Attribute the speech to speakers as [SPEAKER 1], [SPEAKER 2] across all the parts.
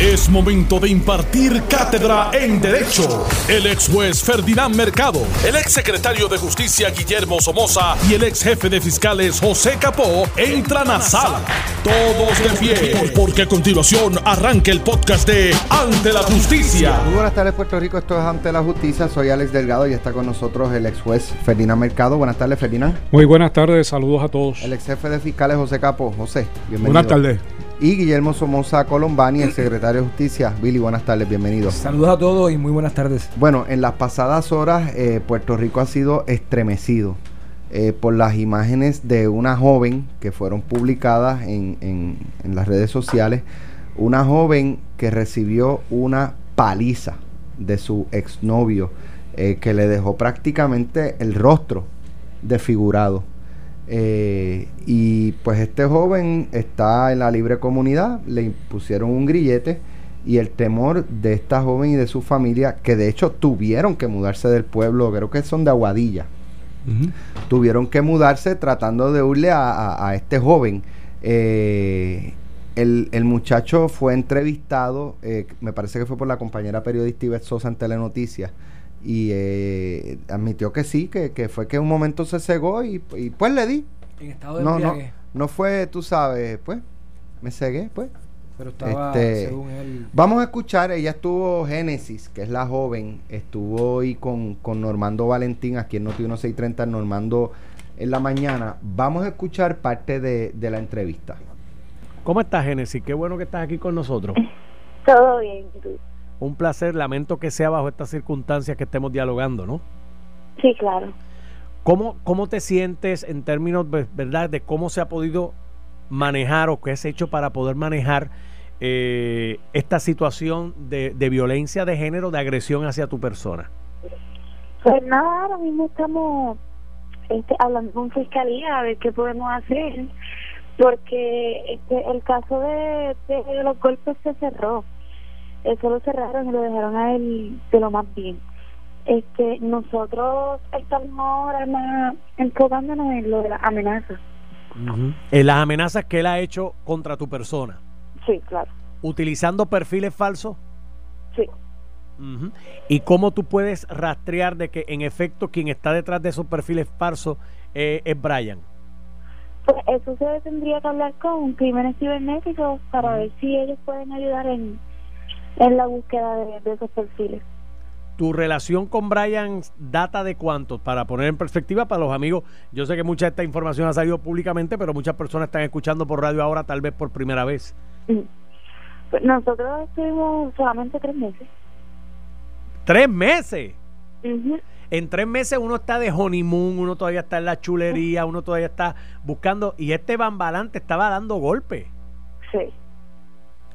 [SPEAKER 1] Es momento de impartir cátedra en Derecho. El ex juez Ferdinand Mercado, el ex secretario de Justicia Guillermo Somoza y el ex jefe de fiscales José Capó entran a sala. Todos de pie, porque a continuación arranca el podcast de Ante la Justicia.
[SPEAKER 2] Muy buenas tardes, Puerto Rico. Esto es Ante la Justicia. Soy Alex Delgado y está con nosotros el ex juez Ferdinand Mercado. Buenas tardes, Ferdinand.
[SPEAKER 3] Muy buenas tardes, saludos a todos.
[SPEAKER 2] El ex jefe de fiscales José Capó. José, bienvenido.
[SPEAKER 3] Buenas tardes.
[SPEAKER 2] Y Guillermo Somoza Colombani, el secretario de Justicia. Billy, buenas tardes, bienvenido.
[SPEAKER 4] Saludos a todos y muy buenas tardes.
[SPEAKER 2] Bueno, en las pasadas horas eh, Puerto Rico ha sido estremecido eh, por las imágenes de una joven que fueron publicadas en, en- en las redes sociales. Una joven que recibió una paliza de su exnovio eh, que le dejó prácticamente el rostro desfigurado. Eh, y pues este joven está en la libre comunidad, le impusieron un grillete y el temor de esta joven y de su familia, que de hecho tuvieron que mudarse del pueblo, creo que son de Aguadilla, tuvieron que mudarse tratando de huirle a, a- a este joven. Eh, el, el muchacho fue entrevistado, eh, me parece que fue por la compañera periodista Ivette Sosa en Telenoticias, y eh, admitió que sí, que, que fue que un momento se cegó y, y pues le di.
[SPEAKER 4] En estado de
[SPEAKER 2] No, no, no fue, tú sabes, pues, me cegué, pues.
[SPEAKER 4] pero estaba,
[SPEAKER 2] este,
[SPEAKER 4] según él,
[SPEAKER 2] Vamos a escuchar, ella estuvo Génesis, que es la joven, estuvo hoy con, con Normando Valentín, aquí en Noti 1630, Normando en la mañana. Vamos a escuchar parte de, de la entrevista.
[SPEAKER 5] ¿Cómo estás, Génesis? Qué bueno que estás aquí con nosotros.
[SPEAKER 6] Todo bien, ¿y tú?
[SPEAKER 5] Un placer. Lamento que sea bajo estas circunstancias que estemos dialogando, ¿no?
[SPEAKER 6] Sí, claro.
[SPEAKER 5] ¿Cómo, cómo te sientes en términos, ve- verdad, de cómo se ha podido manejar o qué has hecho para poder manejar eh, esta situación de, de violencia de género, de agresión hacia tu persona?
[SPEAKER 6] Pues nada, ahora mismo estamos este, hablando con fiscalía a ver qué podemos hacer, porque este, el caso de, de los golpes se cerró. Eso lo cerraron y lo dejaron a él de lo más bien. Este, nosotros estamos ahora más enfocándonos en lo de las amenazas.
[SPEAKER 5] En las amenazas que él ha hecho contra tu persona,
[SPEAKER 6] Sí, claro.
[SPEAKER 5] utilizando perfiles falsos.
[SPEAKER 6] Sí.
[SPEAKER 5] Ujú. ¿Y cómo tú puedes rastrear de que en efecto quien está detrás de esos perfiles falsos eh, es Brian?
[SPEAKER 6] Pues eso se tendría que hablar con crímenes cibernéticos para ver si ellos pueden ayudar en, en la búsqueda de, de esos perfiles.
[SPEAKER 5] ¿Tu relación con Brian data de cuánto? Para poner en perspectiva para los amigos, yo sé que mucha de esta información ha salido públicamente, pero muchas personas están escuchando por radio ahora tal vez por primera vez.
[SPEAKER 6] Mm. Pues nosotros estuvimos solamente tres meses.
[SPEAKER 5] ¡Tres meses! En tres meses uno está de honeymoon, uno todavía está en la chulería, uno todavía está buscando, y este bambalante estaba dando golpes.
[SPEAKER 6] Sí.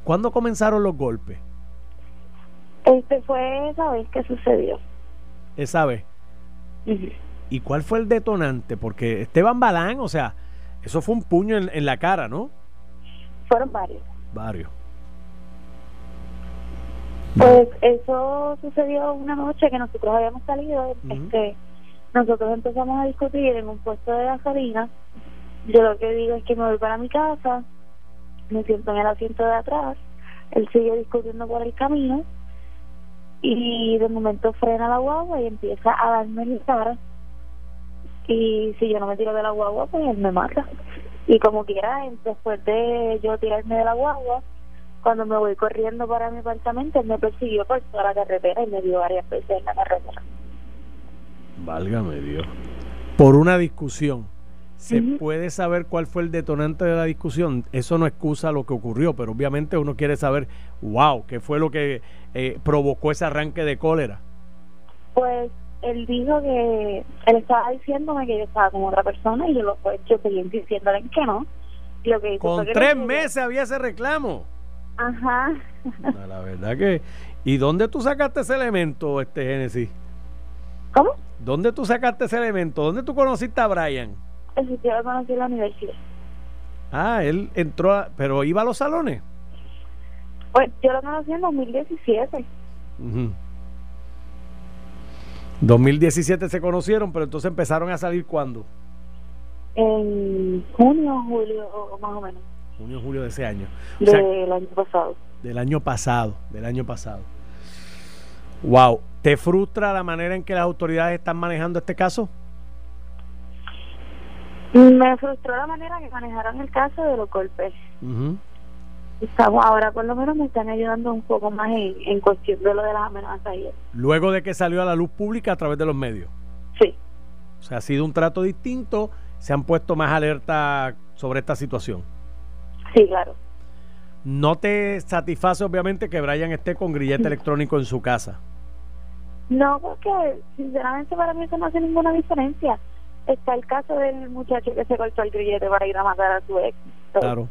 [SPEAKER 5] ¿Cuándo comenzaron los golpes?
[SPEAKER 6] Este fue esa vez que sucedió.
[SPEAKER 5] Esa vez. ¿Y cuál fue el detonante? Porque Esteban Balán, o sea, eso fue un puño en, en la cara, ¿no?
[SPEAKER 6] Fueron varios.
[SPEAKER 5] Varios.
[SPEAKER 6] Pues eso sucedió una noche que nosotros habíamos salido. Este Nosotros empezamos a discutir en un puesto de gasolina. Yo lo que digo es que me voy para mi casa, me siento en el asiento de atrás, él sigue discutiendo por el camino y de momento frena la guagua y empieza a darme en la cara. Y si yo no me tiro de la guagua, pues él me mata. Y como quiera, después de yo tirarme de la guagua, cuando me voy corriendo para mi apartamento, él me persiguió por toda la carretera y me dio varias veces en la carretera.
[SPEAKER 5] Válgame Dios. Por una discusión. ¿Se puede saber cuál fue el detonante de la discusión? Eso no excusa lo que ocurrió, pero obviamente uno quiere saber, wow, ¿qué fue lo que eh, provocó ese arranque de cólera?
[SPEAKER 6] Pues él dijo que él estaba diciéndome que yo estaba con otra persona y yo lo pues yo seguí diciéndole que no. Lo que
[SPEAKER 5] Con
[SPEAKER 6] que
[SPEAKER 5] tres meses había ese reclamo.
[SPEAKER 6] Ajá.
[SPEAKER 5] No, la verdad que... ¿Y dónde tú sacaste ese elemento, este Génesis?
[SPEAKER 6] ¿Cómo?
[SPEAKER 5] ¿Dónde tú sacaste ese elemento? ¿Dónde tú conociste a Brian?
[SPEAKER 6] Yo lo conocí en la universidad.
[SPEAKER 5] Ah, él entró, a- pero iba a los salones.
[SPEAKER 6] Pues yo lo conocí en 2017.
[SPEAKER 5] Ujú. 2017 se conocieron, pero entonces empezaron a salir cuando?
[SPEAKER 6] En junio, julio, más o menos,
[SPEAKER 5] Junio, julio de ese año. O sea,
[SPEAKER 6] del año pasado.
[SPEAKER 5] del año pasado, del año pasado. Wow, ¿te frustra la manera en que las autoridades están manejando este caso?
[SPEAKER 6] Me frustró la manera que manejaron el caso de los golpes. Estamos ahora, por lo menos, me están ayudando un poco más en, cuestión de lo de las amenazas. Y
[SPEAKER 5] Luego de que salió a la luz pública a través de los medios.
[SPEAKER 6] Sí.
[SPEAKER 5] O sea, ha sido un trato distinto, se han puesto más alerta sobre esta situación.
[SPEAKER 6] Sí, claro.
[SPEAKER 5] ¿No te satisface, obviamente, que Brian esté con grillete electrónico en su casa?
[SPEAKER 6] No, porque sinceramente para mí eso no hace ninguna diferencia está el caso del muchacho que se cortó el grillete para ir a matar a su ex.
[SPEAKER 5] claro.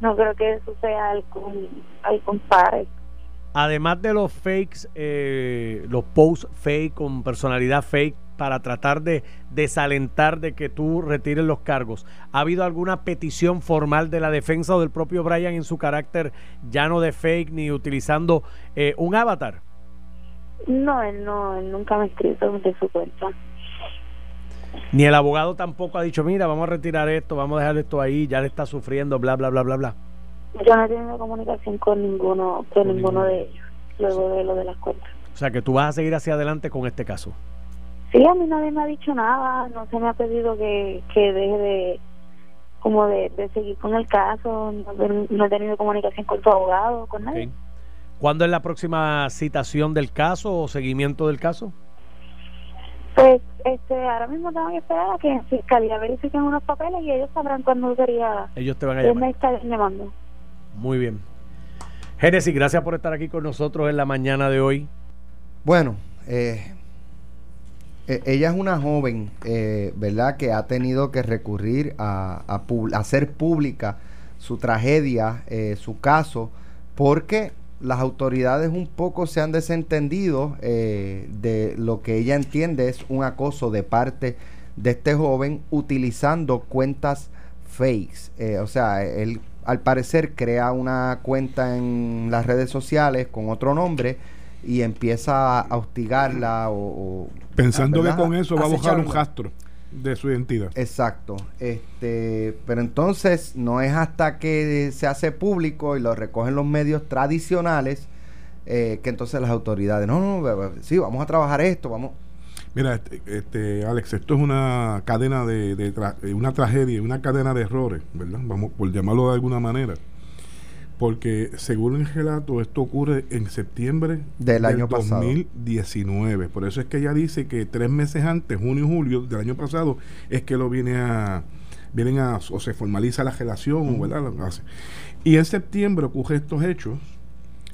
[SPEAKER 6] No creo que eso sea algún, algún padre.
[SPEAKER 5] Además de los fakes, eh, los posts fake con personalidad fake para tratar de desalentar de que tú retires los cargos, ¿ha habido alguna petición formal de la defensa o del propio Brian en su carácter ya no de fake ni utilizando eh, un avatar?
[SPEAKER 6] No, él no, él nunca me ha escrito de su cuenta.
[SPEAKER 5] Ni el abogado tampoco ha dicho, mira, vamos a retirar esto, vamos a dejar esto ahí, ya le está sufriendo, bla, bla, bla, bla, bla.
[SPEAKER 6] Yo no he tenido comunicación con ninguno, con, ninguno, de ellos, luego de lo de las cuentas.
[SPEAKER 5] O sea, que tú vas a seguir hacia adelante con este caso.
[SPEAKER 6] Sí, a mí nadie me ha dicho nada, no se me ha pedido que, que deje de como de, seguir con el caso, no, he tenido comunicación con tu abogado, con nadie.
[SPEAKER 5] ¿Cuándo es la próxima citación del caso o seguimiento del caso?
[SPEAKER 6] Pues este, ahora mismo tengo que esperar a que en fiscalía verifiquen unos papeles y ellos sabrán cuándo sería.
[SPEAKER 5] Ellos te van a llamar.
[SPEAKER 6] me está llamando.
[SPEAKER 5] Muy bien. Génesis, gracias por estar aquí con nosotros en la mañana de hoy.
[SPEAKER 2] Bueno, eh, e, ella es una joven, eh, ¿verdad?, que ha tenido que recurrir a, a, hacer pública su tragedia, eh, su caso, porque las autoridades un poco se han desentendido eh, de lo que ella entiende es un acoso de parte de este joven utilizando cuentas fakes. Eh, o sea, él al parecer crea una cuenta en las redes sociales con otro nombre y empieza a hostigarla o...
[SPEAKER 7] Pensando que con eso va a buscar un rastro de su identidad.
[SPEAKER 2] Exacto. Este, pero entonces no es hasta que se hace público y lo recogen los medios tradicionales eh, que entonces las autoridades, no, no, sí, vamos a trabajar esto, vamos.
[SPEAKER 7] Mira, este, este Alex, esto es una cadena de, de una tragedia, una cadena de errores, ¿verdad? Vamos por llamarlo de alguna manera porque según el relato esto ocurre en septiembre
[SPEAKER 2] del, año
[SPEAKER 7] 2019. Por eso es que ella dice que tres meses antes, junio y julio del año pasado, es que lo viene a vienen a o se formaliza la relación, ¿verdad? Y en septiembre ocurre estos hechos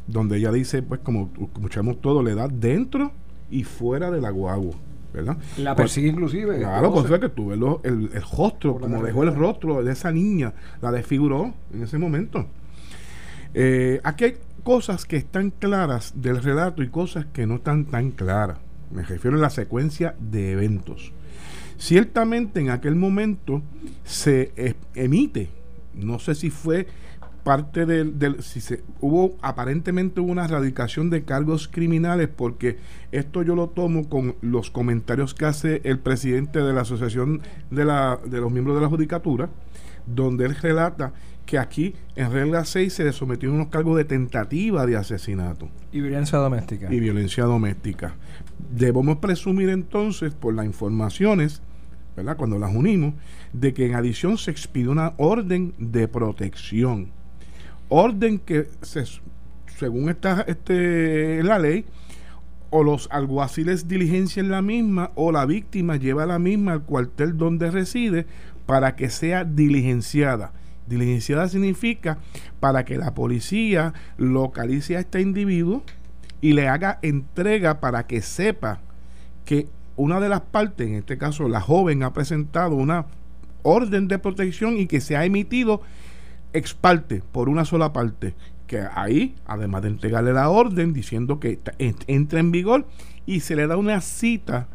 [SPEAKER 7] donde ella dice, pues como escuchamos todo, le da dentro y fuera de la guagua. ¿verdad?
[SPEAKER 4] La persigue inclusive.
[SPEAKER 7] Claro, pues tuve el, el, el rostro, como dejó el rostro de esa niña, la desfiguró en ese momento. Eh, aquí hay cosas que están claras del relato y cosas que no están tan claras. Me refiero a la secuencia de eventos. Ciertamente en aquel momento se emite, no sé si fue parte del, si se hubo aparentemente una erradicación de cargos criminales porque esto yo lo tomo con los comentarios que hace el presidente de la asociación de, la, de los miembros de la judicatura donde él relata que aquí en regla 6 se le sometieron unos cargos de tentativa de asesinato.
[SPEAKER 4] Y violencia doméstica.
[SPEAKER 7] Y violencia doméstica. Debemos presumir entonces, por las informaciones, ¿verdad? cuando las unimos, de que en adición se expidió una orden de protección. Orden que, se, según esta, este, la ley, o los alguaciles diligencian la misma o la víctima lleva la misma al cuartel donde reside para que sea diligenciada. Diligenciada significa para que la policía localice a este individuo y le haga entrega para que sepa que una de las partes, en este caso la joven, ha presentado una orden de protección y que se ha emitido ex parte, por una sola parte. Que ahí, además de entregarle la orden diciendo que entra en vigor y se le da una cita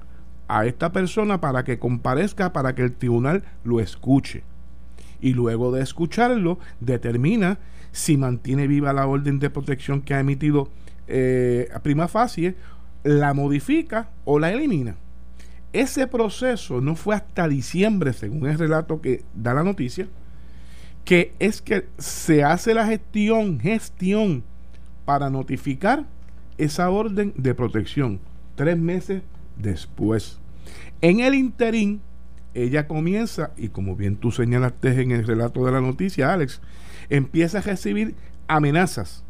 [SPEAKER 7] a esta persona para que comparezca, para que el tribunal lo escuche. Y luego de escucharlo, determina si mantiene viva la orden de protección que ha emitido eh, a prima facie, la modifica o la elimina. Ese proceso no fue hasta diciembre, según el relato que da la noticia, que es que se hace la gestión, gestión para notificar esa orden de protección tres meses después. En el interín, ella comienza, y como bien tú señalaste en el relato de la noticia, Alex, empieza a recibir amenazas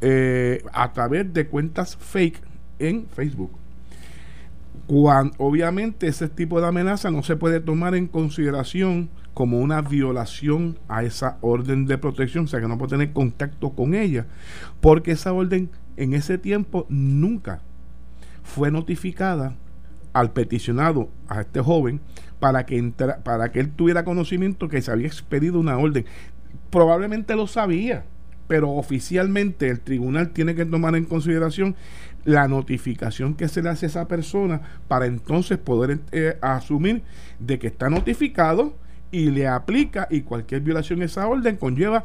[SPEAKER 7] eh, a través de cuentas fake en Facebook. Cuando, obviamente ese tipo de amenaza no se puede tomar en consideración como una violación a esa orden de protección, o sea que no puede tener contacto con ella, porque esa orden en ese tiempo nunca fue notificada al peticionado, a este joven, para que, para que él tuviera conocimiento que se había expedido una orden. Probablemente lo sabía, pero oficialmente el tribunal tiene que tomar en consideración la notificación que se le hace a esa persona para entonces poder eh, asumir de que está notificado y le aplica y cualquier violación a esa orden conlleva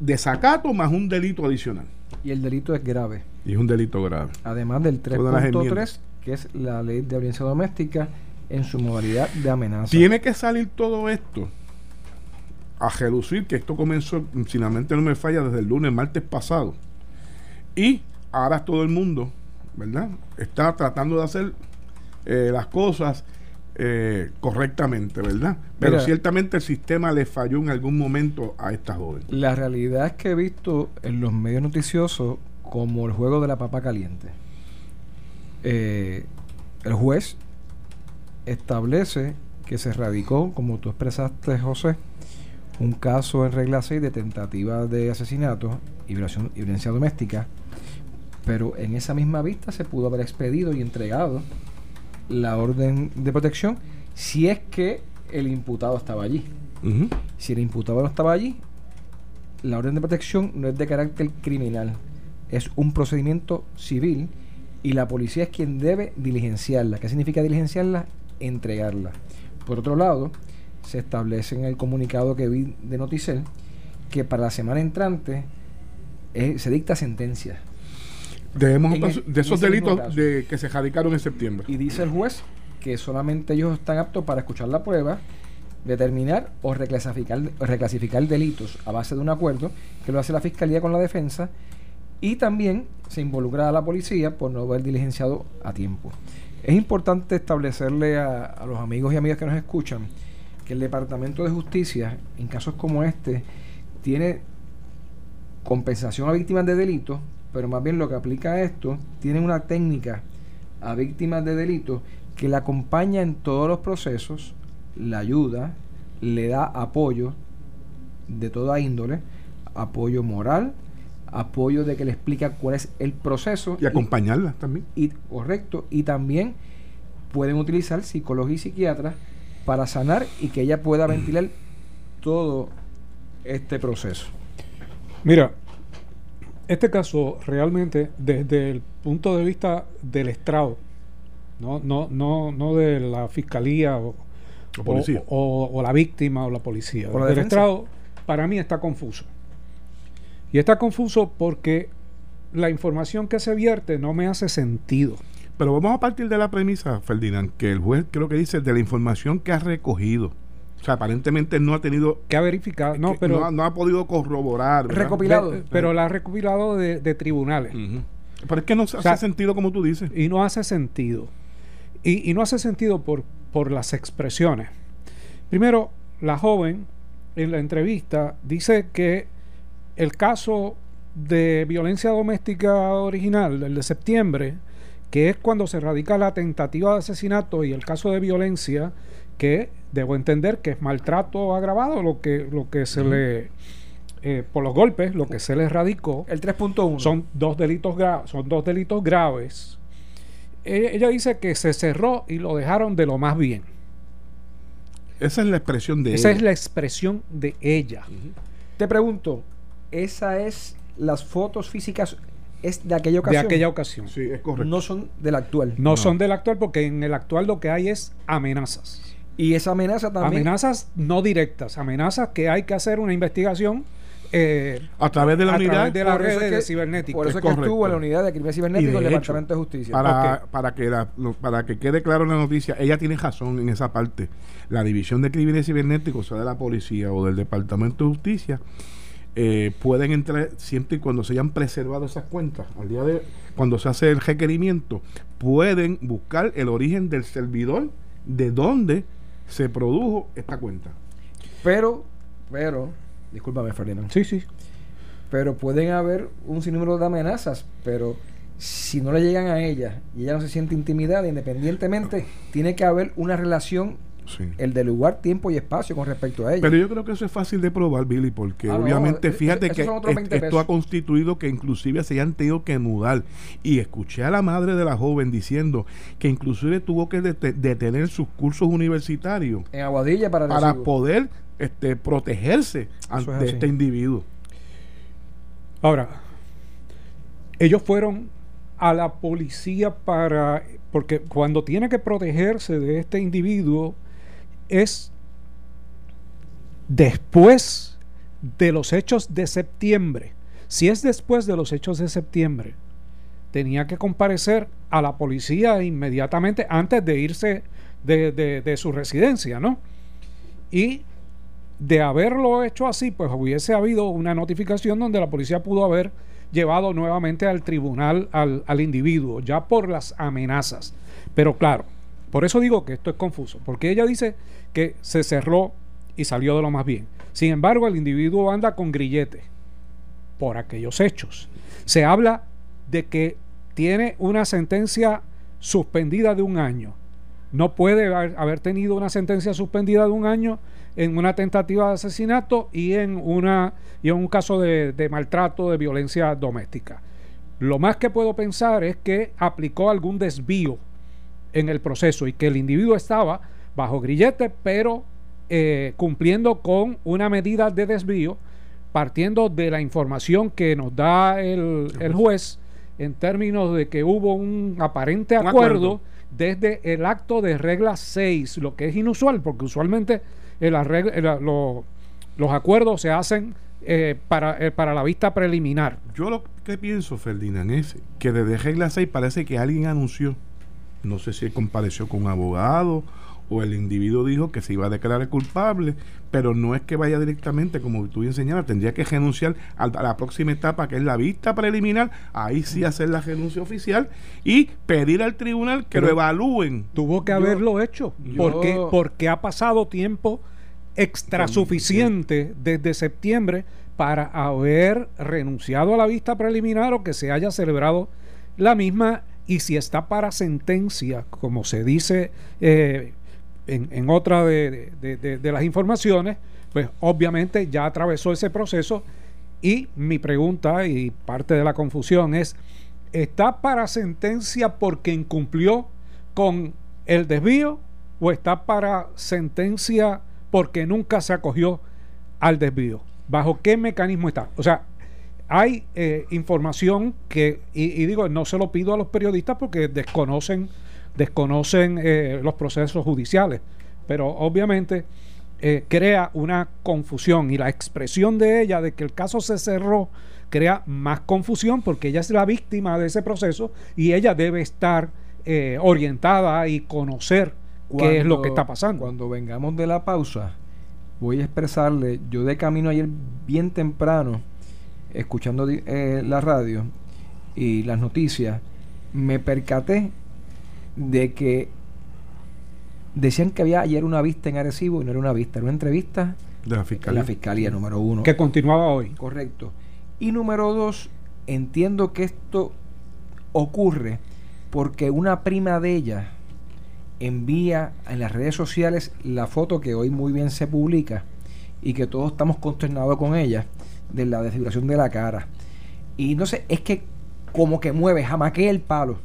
[SPEAKER 7] desacato más un delito adicional.
[SPEAKER 4] Y el delito es grave.
[SPEAKER 7] Y es un delito grave.
[SPEAKER 4] Además del 3.3, que es la ley de violencia doméstica en su modalidad de amenaza.
[SPEAKER 7] Tiene que salir todo esto a relucir, que esto comenzó, si la mente no me falla, desde el lunes, martes pasado. Y ahora todo el mundo, ¿verdad? Está tratando de hacer eh, las cosas eh, correctamente, ¿verdad? Pero ciertamente el sistema le falló en algún momento a esta joven.
[SPEAKER 4] La realidad es que he visto en los medios noticiosos como el juego de la papa caliente. Eh, el juez establece que se radicó, como tú expresaste, José, un caso en regla 6 de tentativa de asesinato y, violación, y violencia doméstica, pero en esa misma vista se pudo haber expedido y entregado la orden de protección si es que el imputado estaba allí. Si el imputado no estaba allí, la orden de protección no es de carácter criminal, es un procedimiento civil y la policía es quien debe diligenciarla. ¿Qué significa diligenciarla? Entregarla. Por otro lado, se establece en el comunicado que vi de Noticel que para la semana entrante eh, se dicta sentencia
[SPEAKER 7] de esos delitos de, que se radicaron en septiembre.
[SPEAKER 4] Y dice el juez que solamente ellos están aptos para escuchar la prueba, determinar o reclasificar, reclasificar delitos a base de un acuerdo que lo hace la fiscalía con la defensa y también se involucra a la policía por no haber diligenciado a tiempo. Es importante establecerle a, a los amigos y amigas que nos escuchan que el Departamento de Justicia, en casos como este, tiene compensación a víctimas de delitos pero más bien lo que aplica a esto, tiene una técnica a víctimas de delitos que la acompaña en todos los procesos, la ayuda, le da apoyo de toda índole, apoyo moral, apoyo de que le explica cuál es el proceso.
[SPEAKER 7] Y acompañarla también.
[SPEAKER 4] Y, correcto, y también pueden utilizar psicólogos y psiquiatras para sanar y que ella pueda ventilar todo este proceso.
[SPEAKER 3] Mira, este caso realmente desde el punto de vista del estrado, no, no, no, no de la fiscalía o, o, la víctima o la policía. el estrado para mí está confuso. Y está confuso porque la información que se vierte no me hace sentido.
[SPEAKER 7] Pero vamos a partir de la premisa, Ferdinand, que el juez creo que dice de la información que ha recogido o sea, aparentemente no ha tenido...
[SPEAKER 3] Que ha verificado, no, pero...
[SPEAKER 7] No ha, podido corroborar.
[SPEAKER 3] Recopilado. pero la ha recopilado de, tribunales.
[SPEAKER 7] Pero es que no hace sentido como tú dices.
[SPEAKER 3] Y no hace sentido. Y, no hace sentido por, por las expresiones. Primero, la joven en la entrevista dice que el caso de violencia doméstica original, el de septiembre, que es cuando se radica la tentativa de asesinato y el caso de violencia, que debo entender que es maltrato agravado lo que, lo que se le... Eh, por los golpes, lo que se le radicó.
[SPEAKER 4] El 3.1.
[SPEAKER 3] Son dos delitos graves. Son dos delitos graves. E, ella, dice que se cerró y lo dejaron de lo más bien.
[SPEAKER 7] Esa es la expresión de
[SPEAKER 3] ella. Esa es la expresión de ella.
[SPEAKER 4] Te pregunto, ¿esa es las fotos físicas es de aquella ocasión?
[SPEAKER 3] De aquella ocasión.
[SPEAKER 7] Sí, es correcto.
[SPEAKER 4] No son del actual.
[SPEAKER 3] no, son del actual porque en el actual lo que hay es amenazas.
[SPEAKER 4] Y esa amenaza también.
[SPEAKER 3] Amenazas no directas, amenazas que hay que hacer una investigación eh,
[SPEAKER 7] a través de la
[SPEAKER 3] a
[SPEAKER 7] unidad
[SPEAKER 3] través de la red
[SPEAKER 4] es
[SPEAKER 3] de
[SPEAKER 4] que-
[SPEAKER 3] cibernética.
[SPEAKER 4] Por eso
[SPEAKER 7] Es
[SPEAKER 4] es que
[SPEAKER 7] correcto.
[SPEAKER 4] estuvo en la unidad de crimen cibernético del
[SPEAKER 7] de
[SPEAKER 4] Departamento de Justicia.
[SPEAKER 7] Para, para, que la- lo- para que quede claro en la noticia, ella tiene razón en esa parte. La División de Crímenes Cibernéticos, sea de la policía o del Departamento de Justicia, eh, pueden entrar siempre y cuando se hayan preservado esas cuentas. Al día de cuando se hace el requerimiento, pueden buscar el origen del servidor de dónde se produjo esta cuenta.
[SPEAKER 4] Pero, pero, discúlpame, Ferdinand.
[SPEAKER 3] Sí, sí.
[SPEAKER 4] Pero pueden haber un sinnúmero de amenazas, pero si no le llegan a ella y ella no se siente intimidada, independientemente, tiene que haber una relación,
[SPEAKER 7] Sí.
[SPEAKER 4] el de lugar, tiempo y espacio con respecto a ella.
[SPEAKER 7] Pero yo creo que eso es fácil de probar, Billy, porque
[SPEAKER 4] Ah,
[SPEAKER 7] obviamente fíjate
[SPEAKER 4] eso-
[SPEAKER 7] que
[SPEAKER 4] esos son otros
[SPEAKER 7] es-
[SPEAKER 4] 20
[SPEAKER 7] esto
[SPEAKER 4] pesos.
[SPEAKER 7] ha constituido que inclusive se hayan tenido que mudar. Y escuché a la madre de la joven diciendo que inclusive tuvo que dete- detener sus cursos universitarios
[SPEAKER 4] en Aguadilla para,
[SPEAKER 7] para poder este, protegerse ante
[SPEAKER 4] es
[SPEAKER 7] este individuo.
[SPEAKER 3] Ahora, ellos fueron a la policía para, porque cuando tiene que protegerse de este individuo es después de los hechos de septiembre. Si es después de los hechos de septiembre, tenía que comparecer a la policía inmediatamente antes de irse de, de- su residencia, ¿no? Y de haberlo hecho así, pues hubiese habido una notificación donde la policía pudo haber llevado nuevamente al tribunal al, al individuo, ya por las amenazas. Pero claro, por eso digo que esto es confuso, porque ella dice que se cerró y salió de lo más bien. Sin embargo, el individuo anda con grillete por aquellos hechos. Se habla de que tiene una sentencia suspendida de un año. No puede haber, tenido una sentencia suspendida de un año en una tentativa de asesinato y en, una, y en un caso de maltrato, de violencia doméstica. Lo más que puedo pensar es que aplicó algún desvío en el proceso y que el individuo estaba bajo grillete, pero eh, cumpliendo con una medida de desvío, partiendo de la información que nos da el, el juez en términos de que hubo un aparente
[SPEAKER 7] Un
[SPEAKER 3] acuerdo,
[SPEAKER 7] acuerdo.
[SPEAKER 3] desde el acto de regla 6, lo que es inusual, porque usualmente el arreglo- el- lo- los acuerdos se hacen eh, para, eh, para la vista preliminar.
[SPEAKER 7] Yo lo que pienso, Ferdinand, es que desde regla 6 parece que alguien anunció, no sé si compareció con un abogado o el individuo dijo que se iba a declarar culpable, pero no es que vaya directamente, como tú bien señalas, tendría que renunciar a, a la próxima etapa, que es la vista preliminar, ahí sí hacer la renuncia oficial y pedir al tribunal que
[SPEAKER 3] Pero
[SPEAKER 7] lo evalúen.
[SPEAKER 3] Tuvo que
[SPEAKER 4] Yo-
[SPEAKER 3] haberlo hecho,
[SPEAKER 4] yo-
[SPEAKER 3] porque, porque ha pasado tiempo extra suficiente desde septiembre para haber renunciado a la vista preliminar o que se haya celebrado la misma y si está para sentencia, como se dice eh, en, en otra de, las informaciones, pues obviamente ya atravesó ese proceso y mi pregunta y parte de la confusión es, ¿está para sentencia porque incumplió con el desvío o está para sentencia porque nunca se acogió al desvío? ¿Bajo qué mecanismo está? O sea, hay eh, información que, y digo, no se lo pido a los periodistas porque desconocen, desconocen eh, los procesos judiciales, pero obviamente eh, crea una confusión y la expresión de ella de que el caso se cerró crea más confusión porque ella es la víctima de ese proceso y ella debe estar eh, orientada y conocer qué es lo que está pasando.
[SPEAKER 4] Cuando vengamos de la pausa, voy a expresarle, yo de camino ayer bien temprano, escuchando eh, la radio y las noticias, me percaté de que decían que había ayer una vista en Arecibo y no era una vista, era una entrevista
[SPEAKER 7] De la fiscalía.
[SPEAKER 4] la fiscalía número uno.
[SPEAKER 3] que continuaba hoy.
[SPEAKER 4] Correcto. Y número dos, entiendo que esto ocurre porque una prima de ella envía en las redes sociales la foto que hoy muy bien se publica y que todos estamos consternados con ella de la desfiguración de la cara. Y no sé, es que como que mueve, jamaquea el palo.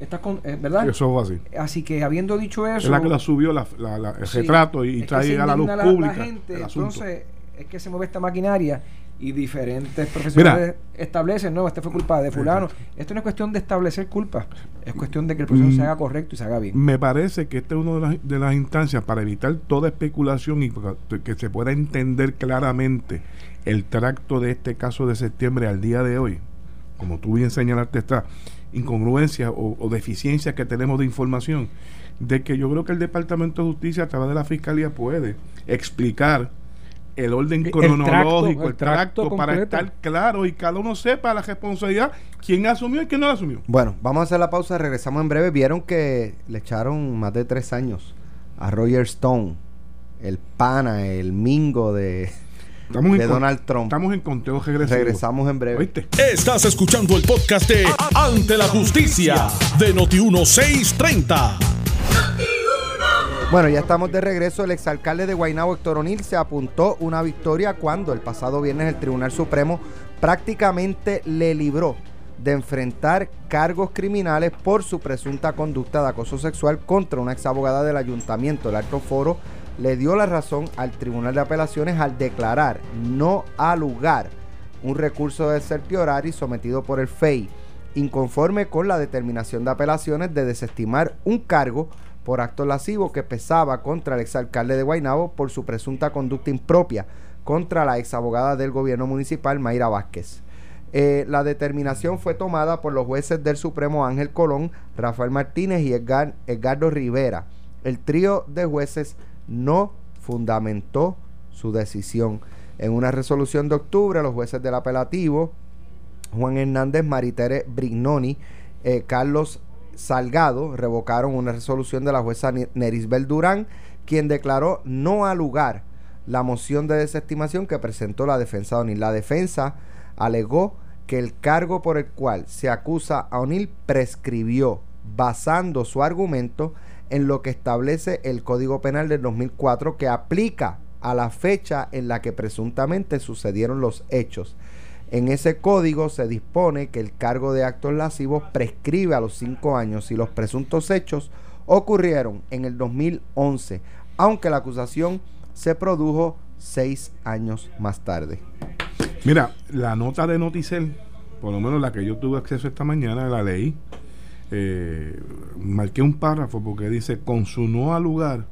[SPEAKER 4] Estás con, eh, ¿Verdad?
[SPEAKER 7] Eso fue así.
[SPEAKER 4] Así que habiendo dicho eso...
[SPEAKER 7] Es la que la subió la, la- la- el
[SPEAKER 4] Sí,
[SPEAKER 7] retrato y
[SPEAKER 4] es
[SPEAKER 7] trae a la luz pública
[SPEAKER 4] gente,
[SPEAKER 7] el
[SPEAKER 4] entonces es que se mueve esta maquinaria y diferentes profesionales establecen, no, este fue culpa de fulano. Esto no es cuestión de establecer culpa, es cuestión de que el proceso
[SPEAKER 7] Mm.
[SPEAKER 4] se haga correcto y se haga bien.
[SPEAKER 7] Me parece que esta es una de las, de las instancias para evitar toda especulación y que se pueda entender claramente el tracto de este caso de septiembre al día de hoy, como tú bien señalaste, esta incongruencia o, o deficiencia que tenemos de información, de que yo creo que el Departamento de Justicia a través de la Fiscalía puede explicar el orden cronológico, el tracto, para estar claro y cada uno sepa la responsabilidad, quién asumió y quién no la asumió.
[SPEAKER 2] Bueno, vamos a hacer la pausa, regresamos en breve. Vieron que le echaron más de tres años a Roger Stone, el pana, el mingo de, de Donald Trump.
[SPEAKER 7] Estamos en conteo regresivo.
[SPEAKER 2] Regresamos en breve.
[SPEAKER 7] ¿Oíste?
[SPEAKER 1] Estás escuchando el podcast de Ante la Justicia de Noti1630.
[SPEAKER 2] Bueno, ya estamos de regreso. El exalcalde de Guaynabo, Héctor O'Neill, se apuntó una victoria cuando el pasado viernes el Tribunal Supremo prácticamente le libró de enfrentar cargos criminales por su presunta conducta de acoso sexual contra una ex abogada del ayuntamiento. El alto foro le dio la razón al Tribunal de Apelaciones al declarar no al lugar un recurso de certiorari sometido por el FEI, inconforme con la determinación de apelaciones de desestimar un cargo por acto lascivo que pesaba contra el exalcalde de Guaynabo por su presunta conducta impropia contra la ex abogada del gobierno municipal Mayra Vázquez. Eh, la determinación fue tomada por los jueces del Supremo Ángel Colón, Rafael Martínez y Edgar, Edgardo Rivera. El trío de jueces no fundamentó su decisión. En una resolución de octubre, los jueces del apelativo, Juan Hernández, Maritere Brignoni, eh, Carlos Salgado, revocaron una resolución de la jueza Nerisbel Durán, quien declaró no a lugar la moción de desestimación que presentó la defensa de O'Neill. La defensa alegó que el cargo por el cual se acusa a O'Neill prescribió, basando su argumento en lo que establece el Código Penal del 2004 que aplica a la fecha en la que presuntamente sucedieron los hechos. En ese código se dispone que el cargo de actos lascivos prescribe a los cinco años si los presuntos hechos ocurrieron en el 2011, aunque la acusación se produjo seis años más tarde.
[SPEAKER 7] Mira, la nota de Noticel, por lo menos la que yo tuve acceso esta mañana, la leí. Eh, marqué un párrafo porque dice, con su no al lugar,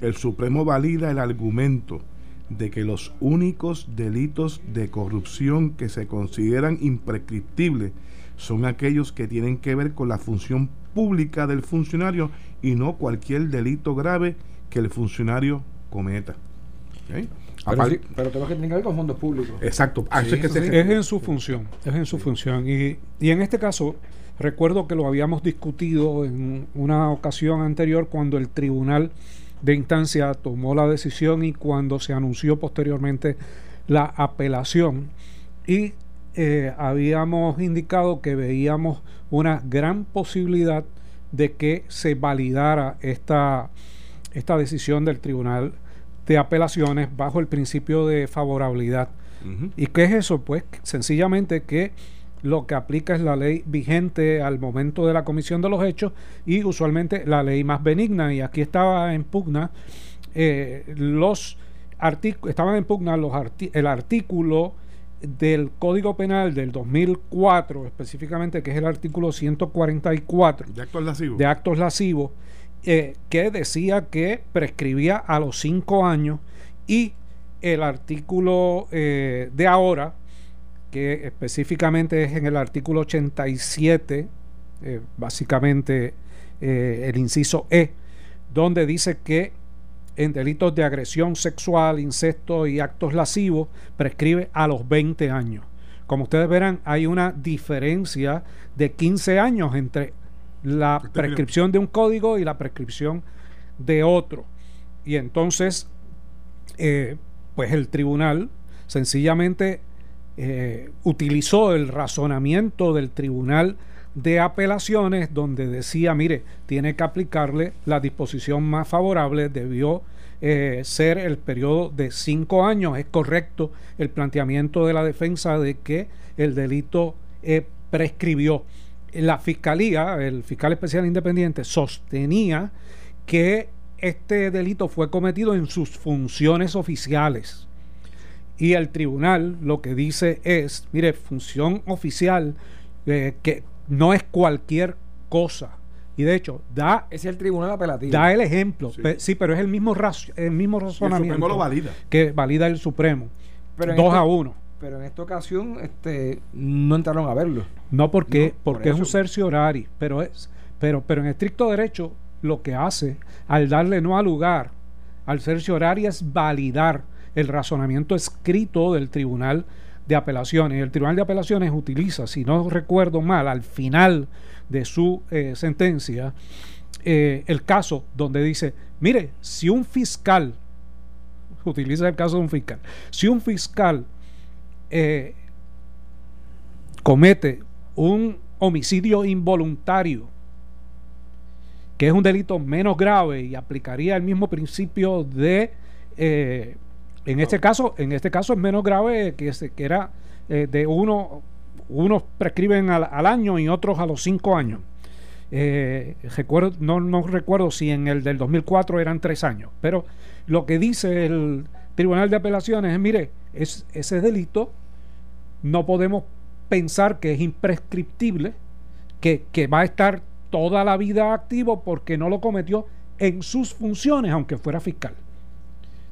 [SPEAKER 7] el Supremo valida el argumento de que los únicos delitos de corrupción que se consideran imprescriptibles son aquellos que tienen que ver con la función pública del funcionario y no cualquier delito grave que el funcionario cometa.
[SPEAKER 4] Pero, tenemos que tener que ver con fondos públicos.
[SPEAKER 7] Exacto.
[SPEAKER 3] es, en su función. Es en su función. Y, y en este caso, recuerdo que lo habíamos discutido en una ocasión anterior cuando el tribunal de instancia tomó la decisión y cuando se anunció posteriormente la apelación y eh, habíamos indicado que veíamos una gran posibilidad de que se validara esta, esta decisión del Tribunal de Apelaciones bajo el principio de favorabilidad. ¿Y qué es eso? Pues sencillamente que lo que aplica es la ley vigente al momento de la comisión de los hechos y usualmente la ley más benigna. Y aquí estaba en pugna eh, los estaban en pugna los el artículo del Código Penal del 2004, específicamente, que es el artículo 144
[SPEAKER 7] de actos lascivos,
[SPEAKER 3] de actos lascivos eh, que decía que prescribía a los cinco años y el artículo eh, de ahora, que específicamente es en el artículo 87, eh, básicamente eh, el inciso E, donde dice que en delitos de agresión sexual, incesto y actos lascivos prescribe a los 20 años. Como ustedes verán, hay una diferencia de 15 años entre la prescripción de un código y la prescripción de otro. Y entonces, eh, pues el tribunal sencillamente eh, utilizó el razonamiento del Tribunal de Apelaciones donde decía, mire, tiene que aplicarle la disposición más favorable, debió eh, ser el periodo de cinco años. Es correcto el planteamiento de la defensa de que el delito eh, prescribió. La fiscalía, el fiscal especial independiente, sostenía que este delito fue cometido en sus funciones oficiales y el tribunal lo que dice es, mire, función oficial eh, que no es cualquier cosa. Y de hecho, da...
[SPEAKER 4] Es el tribunal apelativo.
[SPEAKER 3] Da el ejemplo. Sí, pero es el mismo, el mismo razonamiento.
[SPEAKER 7] lo valida.
[SPEAKER 3] Que valida el Supremo.
[SPEAKER 4] Pero en
[SPEAKER 3] 2
[SPEAKER 4] esta-
[SPEAKER 3] a 1.
[SPEAKER 4] Pero en esta ocasión este, no entraron a verlo.
[SPEAKER 3] No porque,
[SPEAKER 4] No, por
[SPEAKER 3] porque es un cerciorari, pero es, pero, pero en estricto derecho lo que hace al darle no al lugar al cerciorari es validar el razonamiento escrito del tribunal de apelaciones. El tribunal de apelaciones utiliza, si no recuerdo mal, al final de su eh, sentencia, eh, el caso donde dice, mire, si un fiscal, utiliza el caso de un fiscal, si un fiscal eh, comete un homicidio involuntario, que es un delito menos grave y aplicaría el mismo principio de, en este caso, en este caso es menos grave que, ese- que era eh, de uno, unos prescriben al, al año y otros a los cinco años. Eh, recuerdo, no, no recuerdo si en el del 2004 eran tres años, pero lo que dice el Tribunal de Apelaciones es, mire, es, ese delito no podemos pensar que es imprescriptible, que, que va a estar toda la vida activo porque no lo cometió en sus funciones, aunque fuera fiscal.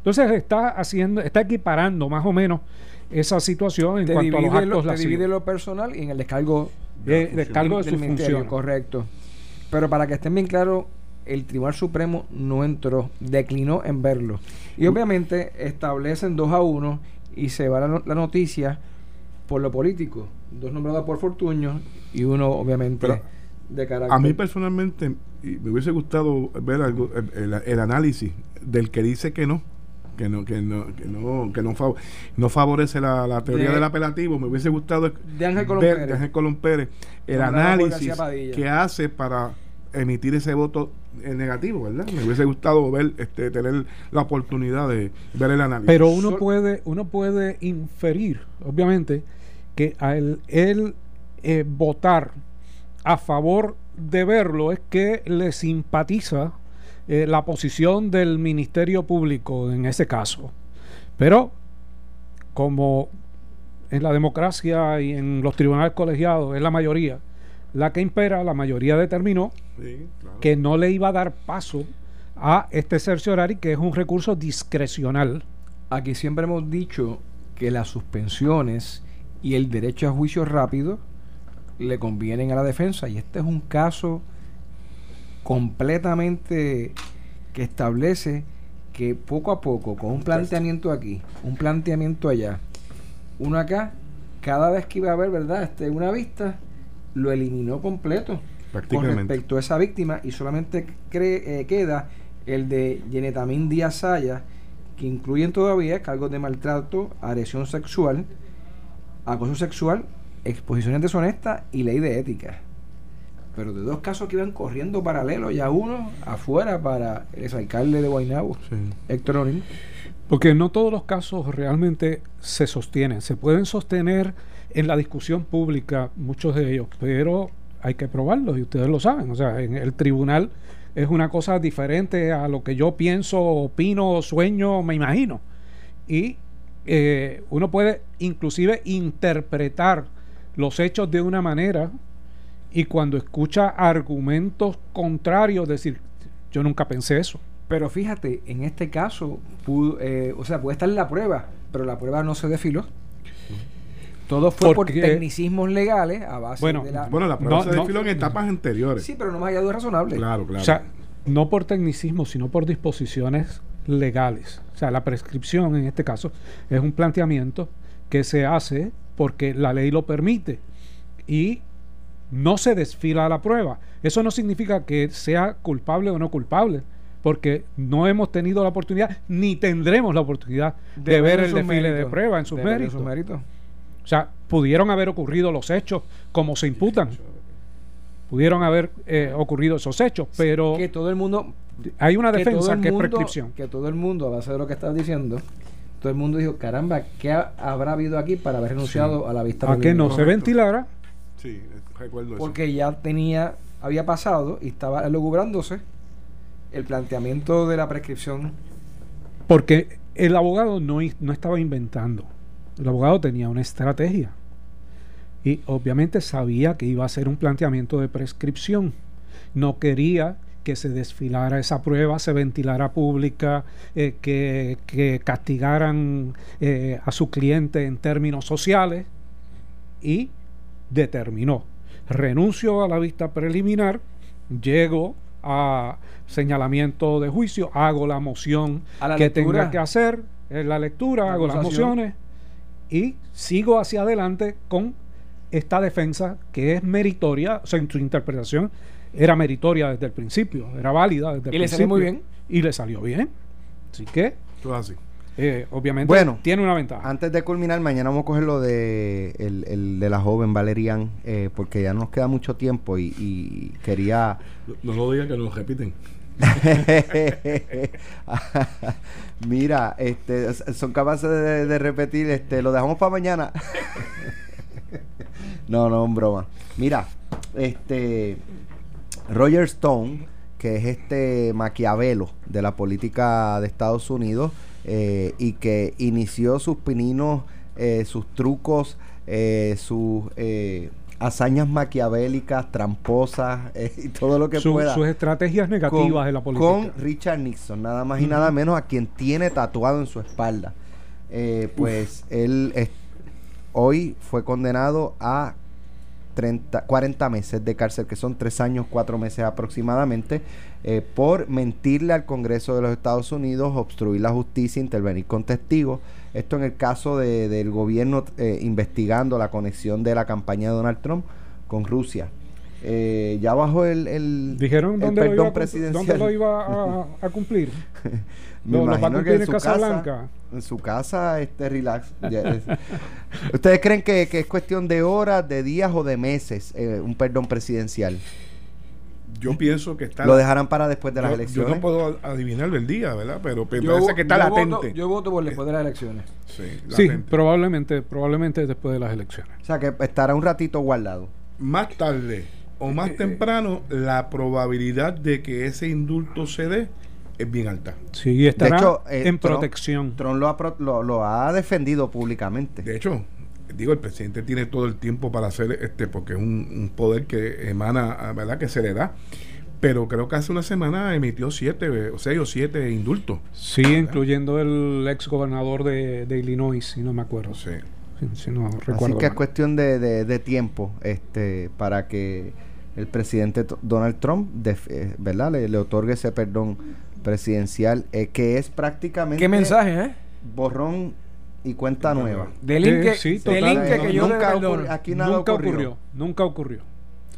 [SPEAKER 3] Entonces está haciendo, está equiparando más o menos esa situación en
[SPEAKER 4] Te
[SPEAKER 3] cuanto a los
[SPEAKER 4] divide, lo,
[SPEAKER 3] actos
[SPEAKER 4] te divide lo personal y en el descargo
[SPEAKER 3] Eh, descargo de
[SPEAKER 4] del
[SPEAKER 3] sus
[SPEAKER 4] ministerio,
[SPEAKER 3] funciones.
[SPEAKER 4] Correcto. Pero para que estén bien claros, el Tribunal Supremo no entró, declinó en verlo. Y obviamente establecen 2 a 1 y se va la, no- la noticia por lo político. Dos nombrados por Fortuño y uno obviamente
[SPEAKER 7] Pero
[SPEAKER 4] de carácter.
[SPEAKER 7] A mí personalmente y me hubiese gustado ver algo, el, el- el análisis del que dice que no, que no, que no, que no, que no, fav- no favorece la, la teoría
[SPEAKER 4] De-
[SPEAKER 7] del apelativo. Me hubiese gustado
[SPEAKER 4] De Ángel Colón
[SPEAKER 7] ver
[SPEAKER 4] Pérez.
[SPEAKER 7] de Ángel Colón Pérez el análisis que hace para emitir ese voto eh, negativo, ¿verdad? Me hubiese gustado ver, este, tener la oportunidad de ver el análisis.
[SPEAKER 3] Pero uno
[SPEAKER 4] Sol-
[SPEAKER 3] puede, uno puede inferir, obviamente, que a él, él, eh, votar a favor de verlo es que le simpatiza eh, la posición del Ministerio Público en ese caso. Pero como en la democracia y en los tribunales colegiados es la mayoría la que impera, la mayoría determinó
[SPEAKER 7] Sí, claro.
[SPEAKER 3] que no le iba a dar paso a este cerciorari, que es un recurso discrecional.
[SPEAKER 4] Aquí siempre hemos dicho que las suspensiones y el derecho a juicio rápido le convienen a la defensa y este es un caso completamente que establece que poco a poco, con un planteamiento aquí, un planteamiento allá, uno acá, cada vez que iba a haber, ¿verdad? Este, una vista, lo eliminó completo con respecto a esa víctima y solamente cre- eh, queda el de Yenetamín Díaz Saya, que incluyen todavía cargos de maltrato, agresión sexual, acoso sexual, exposiciones deshonestas y ley de ética. Pero de dos casos que iban corriendo paralelo, ya uno afuera para el exalcalde de Guaynabo,
[SPEAKER 7] Sí.
[SPEAKER 4] Héctor O'Neill.
[SPEAKER 3] Porque no todos los casos realmente se sostienen. Se pueden sostener en la discusión pública, muchos de ellos, pero hay que probarlos y ustedes lo saben. O sea, en el tribunal es una cosa diferente a lo que yo pienso, opino, sueño, me imagino. Y eh, uno puede inclusive interpretar los hechos de una manera y cuando escucha argumentos contrarios decir, yo nunca pensé eso.
[SPEAKER 4] Pero fíjate, en este caso, pudo, eh, o sea, puede estar la prueba, pero la prueba no se desfiló. Todo fue por tecnicismos legales a base
[SPEAKER 3] Bueno,
[SPEAKER 4] de la...
[SPEAKER 7] Bueno, la prueba
[SPEAKER 3] No,
[SPEAKER 7] se
[SPEAKER 3] no.
[SPEAKER 7] desfiló en etapas anteriores.
[SPEAKER 4] Sí, pero no más allá de razonable.
[SPEAKER 7] Claro, claro.
[SPEAKER 3] O sea, no por tecnicismo, sino por disposiciones legales. O sea, la prescripción en este caso es un planteamiento que se hace porque la ley lo permite y no se desfila la prueba. Eso no significa que sea culpable o no culpable, porque no hemos tenido la oportunidad ni tendremos la oportunidad de, ver el desfile de prueba en sus
[SPEAKER 4] De
[SPEAKER 3] méritos.
[SPEAKER 4] méritos.
[SPEAKER 3] O sea, pudieron haber ocurrido los hechos como se imputan. Pudieron haber eh, ocurrido esos hechos, pero
[SPEAKER 4] Que todo el mundo...
[SPEAKER 3] hay una defensa que es prescripción.
[SPEAKER 4] Que todo el mundo, a base de lo que estás diciendo, todo el mundo dijo, caramba, ¿qué ha- habrá habido aquí para haber renunciado a la vista
[SPEAKER 3] A que no se ventilara
[SPEAKER 7] Sí, recuerdo eso.
[SPEAKER 4] Porque ya tenía, había pasado y estaba logubrándose el planteamiento de la prescripción.
[SPEAKER 3] Porque el abogado no, no estaba inventando. El abogado tenía una estrategia. Y obviamente sabía que iba a ser un planteamiento de prescripción. No quería que se desfilara esa prueba, se ventilara pública, eh, que, que, castigaran eh, a su cliente en términos sociales y determinó, renuncio a la vista preliminar, llego a señalamiento de juicio, hago la moción que tenga que hacer, en la lectura, hago las mociones y sigo hacia adelante con esta defensa que es meritoria, o sea, en su interpretación era meritoria desde el principio, era válida desde el principio.
[SPEAKER 4] Y le salió muy bien.
[SPEAKER 3] Y le salió bien. Así que,
[SPEAKER 7] así.
[SPEAKER 3] Eh, obviamente,
[SPEAKER 2] bueno,
[SPEAKER 3] tiene una ventaja.
[SPEAKER 2] Antes de culminar, mañana vamos a coger lo de, el, de la joven Valerian, eh, porque ya no nos queda mucho tiempo y, quería...
[SPEAKER 7] No, lo digan que lo repiten.
[SPEAKER 2] Mira, este, son capaces de, repetir, este, lo dejamos para mañana. no, no, en broma. Mira, este, Roger Stone, que es este Maquiavelo de la política de Estados Unidos eh, y que inició sus pininos, eh, sus trucos, eh, sus hazañas maquiavélicas, tramposas y todo lo que pueda.
[SPEAKER 3] Sus estrategias negativas de la política.
[SPEAKER 2] Con Richard Nixon, nada más y nada menos a quien tiene tatuado en su espalda. pues él hoy fue condenado a 30, 40 meses de cárcel, que son 3 años, 4 meses aproximadamente, eh, por mentirle al Congreso de los Estados Unidos, obstruir la justicia, intervenir con testigos. Esto en el caso de, del gobierno eh, investigando la conexión de la campaña de Donald Trump con Rusia. Eh, ya bajo el,
[SPEAKER 3] dijeron dónde, lo iba, dónde lo iba a, cumplir
[SPEAKER 2] Me imagino que en su casa, En su casa, este relax. ¿Ustedes creen que, es cuestión de horas, de días o de meses eh, un perdón presidencial?
[SPEAKER 7] Yo pienso que está.
[SPEAKER 2] Lo dejarán para después de las elecciones.
[SPEAKER 7] Yo no puedo adivinar el día, ¿verdad? Pero, parece que está latente.
[SPEAKER 4] yo voto por después de las elecciones.
[SPEAKER 3] Sí, probablemente, probablemente después de las elecciones.
[SPEAKER 2] O sea, que estará un ratito guardado.
[SPEAKER 7] Más tarde o más eh, eh, temprano, la probabilidad de que ese indulto se dé es bien alta.
[SPEAKER 3] Sí, estará hecho, eh, en protección.
[SPEAKER 2] Trump lo ha, lo, ha defendido públicamente.
[SPEAKER 7] De hecho, digo, el presidente tiene todo el tiempo para hacer este, porque es un, poder que emana, ¿verdad?, que se le da. Pero creo que hace una semana emitió siete, o seis o siete indultos.
[SPEAKER 3] Sí, incluyendo el ex gobernador de, Illinois, si no me acuerdo.
[SPEAKER 7] Sí.
[SPEAKER 2] Si, no recuerdo Así que es cuestión de, de, tiempo este para que el presidente Donald Trump, eh, ¿verdad? Le, le, otorgue ese perdón presidencial, eh, que es prácticamente...
[SPEAKER 4] ¿Qué mensaje, eh?
[SPEAKER 2] Borrón y cuenta nueva.
[SPEAKER 3] Del link que, yo nunca, aquí nada nunca ocurrió. Nunca ocurrió.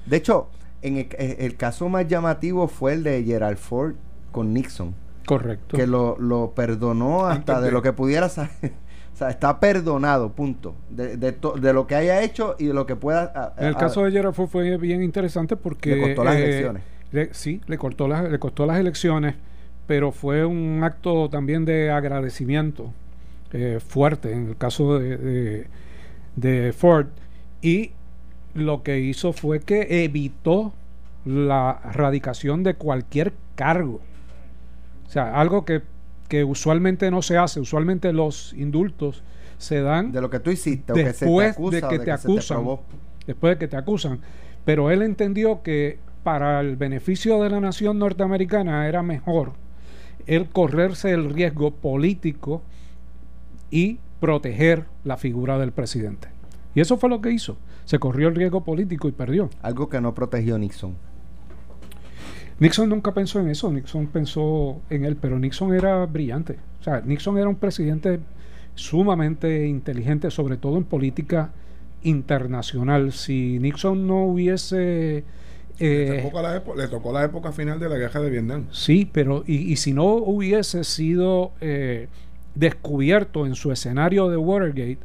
[SPEAKER 2] De hecho, en el, caso más llamativo fue el de Gerald Ford con Nixon.
[SPEAKER 3] Correcto.
[SPEAKER 2] Que lo, lo perdonó hasta de, lo que pudiera saber. O sea, está perdonado, punto. De, de, de, lo que haya hecho y de lo que pueda.
[SPEAKER 3] en el caso de Gerald Ford fue bien interesante porque.
[SPEAKER 2] Le costó las eh, elecciones.
[SPEAKER 3] sí, le, cortó las, le costó las elecciones pero fue un acto también de agradecimiento eh, fuerte en el caso de, de, Ford y lo que hizo fue que evitó la radicación de cualquier cargo. O sea, algo que, que usualmente no se hace, usualmente los indultos se dan
[SPEAKER 2] de lo que tú hiciste
[SPEAKER 3] después de que te acusan después de que te acusan pero él entendió que para el beneficio de la nación norteamericana era mejor el correrse el riesgo político y proteger la figura del presidente. Y eso fue lo que hizo. Se corrió el riesgo político y perdió.
[SPEAKER 2] Algo que no protegió Nixon.
[SPEAKER 3] Nixon nunca pensó en eso, Nixon pensó en él, pero Nixon era brillante. O sea, Nixon era un presidente sumamente inteligente, sobre todo en política internacional. Si Nixon no hubiese
[SPEAKER 7] le, tocó la época, final de la guerra de Vietnam.
[SPEAKER 3] Sí, pero y, si no hubiese sido eh, descubierto en su escenario de Watergate,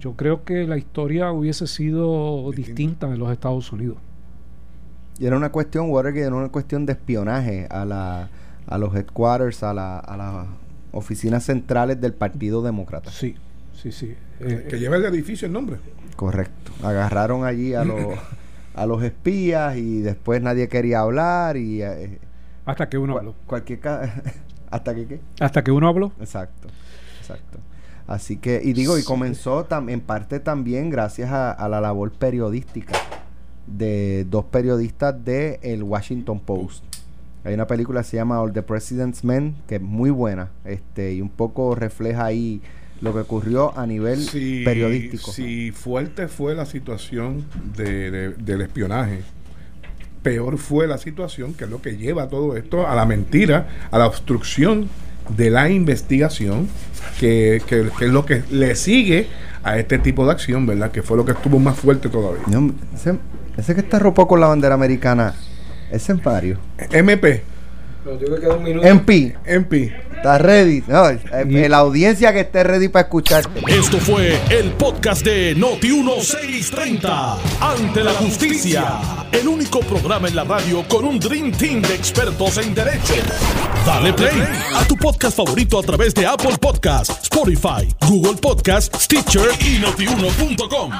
[SPEAKER 3] yo creo que la historia hubiese sido distinta en los Estados Unidos.
[SPEAKER 2] Y era una cuestión, Watergate era una cuestión de espionaje a, la, a los headquarters, a, la, a las oficinas centrales del Partido Demócrata.
[SPEAKER 3] Sí, sí, sí.
[SPEAKER 7] que lleva el edificio el nombre.
[SPEAKER 2] Correcto. Agarraron allí a los... a los espías y después nadie quería hablar y... Eh,
[SPEAKER 3] hasta que uno habló.
[SPEAKER 2] Cualquier... ¿Hasta que qué?
[SPEAKER 3] Hasta que uno habló.
[SPEAKER 2] Exacto, exacto. Así que, y digo, y comenzó en parte también gracias a, la labor periodística de dos periodistas de el Washington Post. Hay una película que se llama All the President's Men, que es muy buena, este, y un poco refleja ahí lo que ocurrió a nivel
[SPEAKER 7] Si-
[SPEAKER 2] periodístico.
[SPEAKER 7] Si fuerte fue la situación de- de- del espionaje, peor fue la situación, que es lo que lleva todo esto, a la mentira, a la obstrucción de la investigación, que, que- que es lo que le sigue a este tipo de acción, ¿verdad? Que fue lo que estuvo más fuerte todavía.
[SPEAKER 2] No, ese, ese que está ropo con la bandera americana, ese es Mario.
[SPEAKER 7] MP,
[SPEAKER 2] MP,
[SPEAKER 7] MP.
[SPEAKER 2] ¿estás ready? No, eh, eh, la audiencia que esté ready para escucharte.
[SPEAKER 1] Esto fue el podcast de Noti 1630. Ante la justicia. El único programa en la radio con un Dream Team de expertos en derecho. Dale play a tu podcast favorito a través de Apple Podcasts, Spotify, Google Podcasts, Stitcher y notiuno.com.